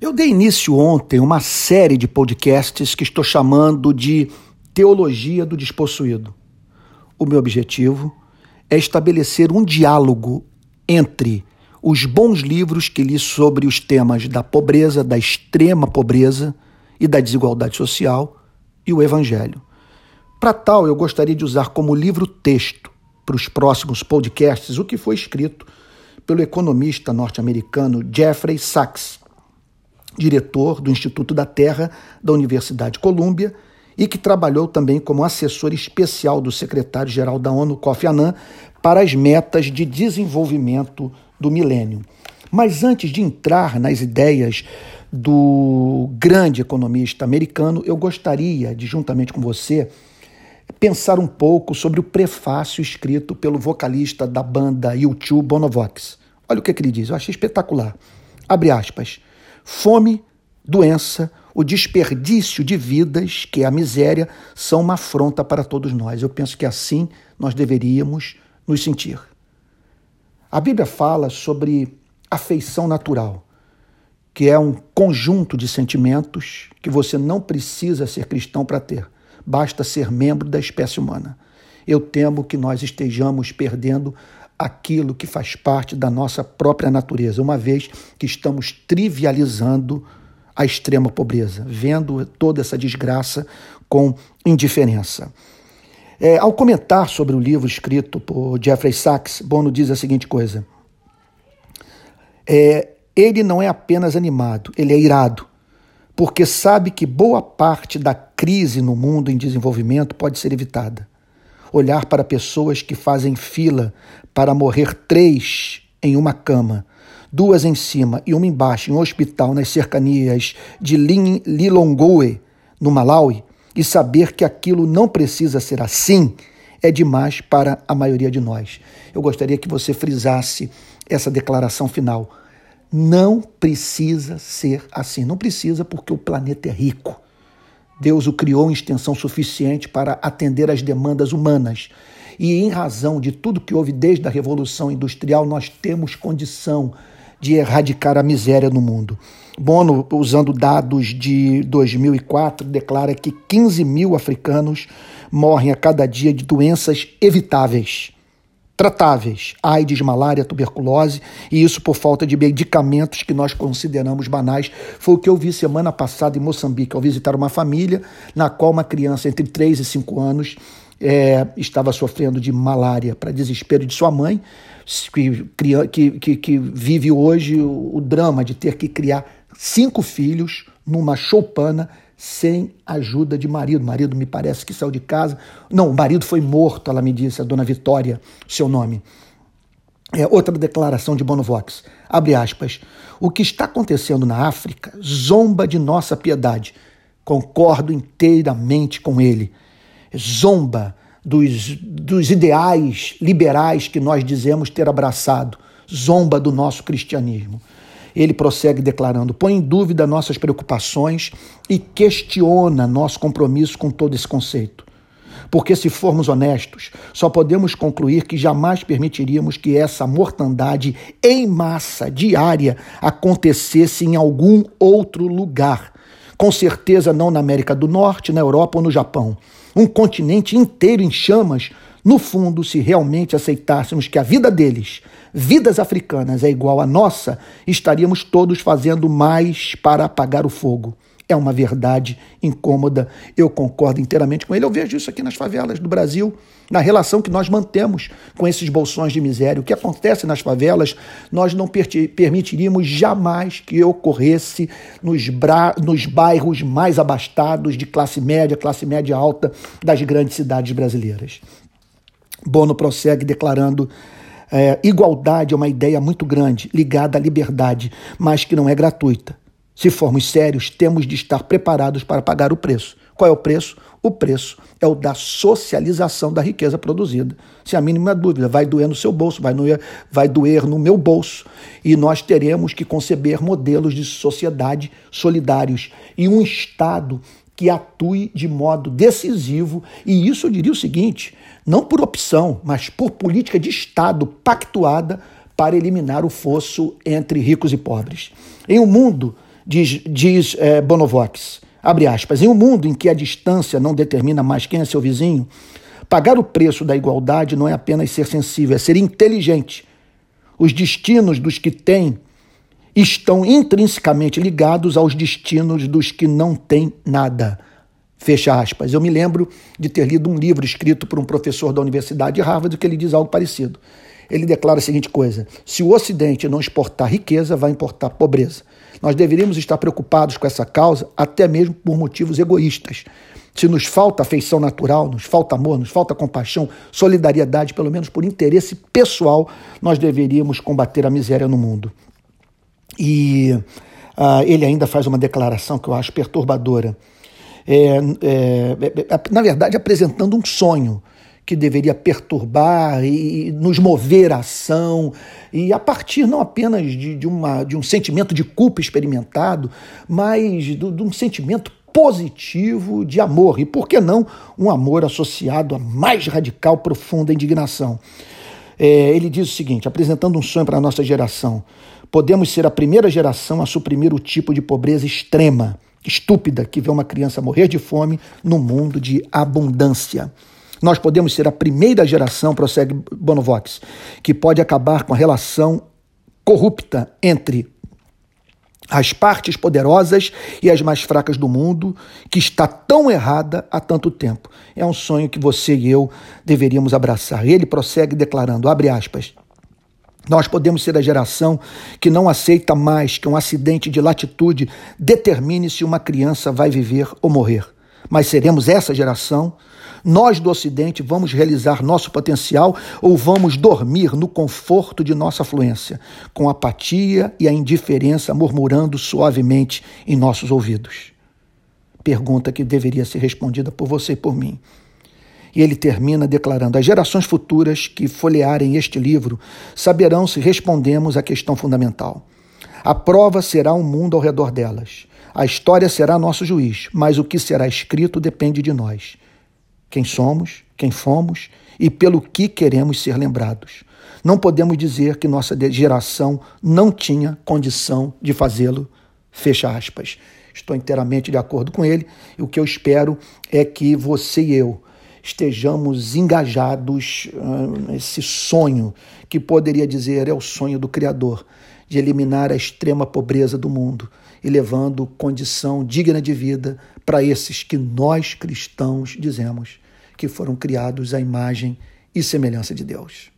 Eu dei início ontem uma série de podcasts que estou chamando de Teologia do Despossuído. O meu objetivo é estabelecer um diálogo entre os bons livros que li sobre os temas da pobreza, da extrema pobreza e da desigualdade social e o Evangelho. Para tal, eu gostaria de usar como livro-texto para os próximos podcasts o que foi escrito pelo economista norte-americano Jeffrey Sachs, diretor do Instituto da Terra da Universidade Columbia e que trabalhou também como assessor especial do secretário-geral da ONU, Kofi Annan, para as metas de desenvolvimento do milênio. Mas antes de entrar nas ideias do grande economista americano, eu gostaria de, juntamente com você, pensar um pouco sobre o prefácio escrito pelo vocalista da banda YouTube Bonovox. Olha o que, é que ele diz, eu achei espetacular. Abre aspas. Fome, doença, o desperdício de vidas, que é a miséria, são uma afronta para todos nós. Eu penso que assim nós deveríamos nos sentir. A Bíblia fala sobre afeição natural, que é um conjunto de sentimentos que você não precisa ser cristão para ter basta ser membro da espécie humana. Eu temo que nós estejamos perdendo aquilo que faz parte da nossa própria natureza, uma vez que estamos trivializando a extrema pobreza, vendo toda essa desgraça com indiferença. É, ao comentar sobre o livro escrito por Jeffrey Sachs, Bono diz a seguinte coisa: é, ele não é apenas animado, ele é irado porque sabe que boa parte da crise no mundo em desenvolvimento pode ser evitada. Olhar para pessoas que fazem fila para morrer três em uma cama, duas em cima e uma embaixo, em um hospital nas cercanias de Lilongwe, no Malawi, e saber que aquilo não precisa ser assim, é demais para a maioria de nós. Eu gostaria que você frisasse essa declaração final. Não precisa ser assim. Não precisa porque o planeta é rico. Deus o criou em extensão suficiente para atender às demandas humanas. E em razão de tudo que houve desde a Revolução Industrial, nós temos condição de erradicar a miséria no mundo. Bono, usando dados de 2004, declara que 15 mil africanos morrem a cada dia de doenças evitáveis tratáveis, AIDS, malária, tuberculose, e isso por falta de medicamentos que nós consideramos banais. Foi o que eu vi semana passada em Moçambique, ao visitar uma família na qual uma criança entre 3 e 5 anos é, estava sofrendo de malária para desespero de sua mãe, que, que, que vive hoje o, o drama de ter que criar cinco filhos numa choupana sem ajuda de marido. O marido me parece que saiu de casa. Não, o marido foi morto, ela me disse, a dona Vitória, seu nome. É, outra declaração de Bonovox. Abre aspas. O que está acontecendo na África zomba de nossa piedade. Concordo inteiramente com ele. Zomba dos, dos ideais liberais que nós dizemos ter abraçado. Zomba do nosso cristianismo. Ele prossegue declarando: põe em dúvida nossas preocupações e questiona nosso compromisso com todo esse conceito. Porque, se formos honestos, só podemos concluir que jamais permitiríamos que essa mortandade em massa diária acontecesse em algum outro lugar. Com certeza não na América do Norte, na Europa ou no Japão. Um continente inteiro em chamas no fundo, se realmente aceitássemos que a vida deles, vidas africanas, é igual à nossa, estaríamos todos fazendo mais para apagar o fogo. É uma verdade incômoda, eu concordo inteiramente com ele. Eu vejo isso aqui nas favelas do Brasil, na relação que nós mantemos com esses bolsões de miséria. O que acontece nas favelas, nós não permitiríamos jamais que ocorresse nos, nos bairros mais abastados de classe média, classe média alta das grandes cidades brasileiras. Bono prossegue declarando: é, igualdade é uma ideia muito grande, ligada à liberdade, mas que não é gratuita. Se formos sérios, temos de estar preparados para pagar o preço. Qual é o preço? O preço é o da socialização da riqueza produzida. Sem a mínima dúvida, vai doer no seu bolso, vai doer, vai doer no meu bolso. E nós teremos que conceber modelos de sociedade solidários e um Estado que atue de modo decisivo, e isso eu diria o seguinte: não por opção, mas por política de Estado pactuada para eliminar o fosso entre ricos e pobres. Em um mundo Diz, diz é, Bonovox, abre aspas, em um mundo em que a distância não determina mais quem é seu vizinho, pagar o preço da igualdade não é apenas ser sensível, é ser inteligente. Os destinos dos que têm estão intrinsecamente ligados aos destinos dos que não têm nada. Fecha aspas. Eu me lembro de ter lido um livro escrito por um professor da Universidade de Harvard que ele diz algo parecido. Ele declara a seguinte coisa: se o Ocidente não exportar riqueza, vai importar pobreza. Nós deveríamos estar preocupados com essa causa, até mesmo por motivos egoístas. Se nos falta afeição natural, nos falta amor, nos falta compaixão, solidariedade, pelo menos por interesse pessoal, nós deveríamos combater a miséria no mundo. E uh, ele ainda faz uma declaração que eu acho perturbadora. É, é, é, na verdade, apresentando um sonho que deveria perturbar e nos mover à ação, e a partir não apenas de, de, uma, de um sentimento de culpa experimentado, mas de, de um sentimento positivo de amor, e por que não um amor associado à mais radical, profunda indignação. É, ele diz o seguinte, apresentando um sonho para a nossa geração: podemos ser a primeira geração a suprimir o tipo de pobreza extrema, estúpida, que vê uma criança morrer de fome no mundo de abundância. Nós podemos ser a primeira geração, prossegue Bonovox, que pode acabar com a relação corrupta entre as partes poderosas e as mais fracas do mundo, que está tão errada há tanto tempo. É um sonho que você e eu deveríamos abraçar. Ele prossegue declarando, abre aspas, nós podemos ser a geração que não aceita mais que um acidente de latitude determine se uma criança vai viver ou morrer. Mas seremos essa geração? Nós do Ocidente vamos realizar nosso potencial ou vamos dormir no conforto de nossa afluência, com apatia e a indiferença murmurando suavemente em nossos ouvidos? Pergunta que deveria ser respondida por você e por mim. E ele termina declarando: As gerações futuras que folhearem este livro saberão se respondemos à questão fundamental. A prova será um mundo ao redor delas. A história será nosso juiz, mas o que será escrito depende de nós. Quem somos, quem fomos e pelo que queremos ser lembrados. Não podemos dizer que nossa geração não tinha condição de fazê-lo. Fecha aspas. Estou inteiramente de acordo com ele e o que eu espero é que você e eu estejamos engajados uh, nesse sonho, que poderia dizer é o sonho do Criador, de eliminar a extrema pobreza do mundo e levando condição digna de vida para esses que nós cristãos dizemos que foram criados à imagem e semelhança de Deus.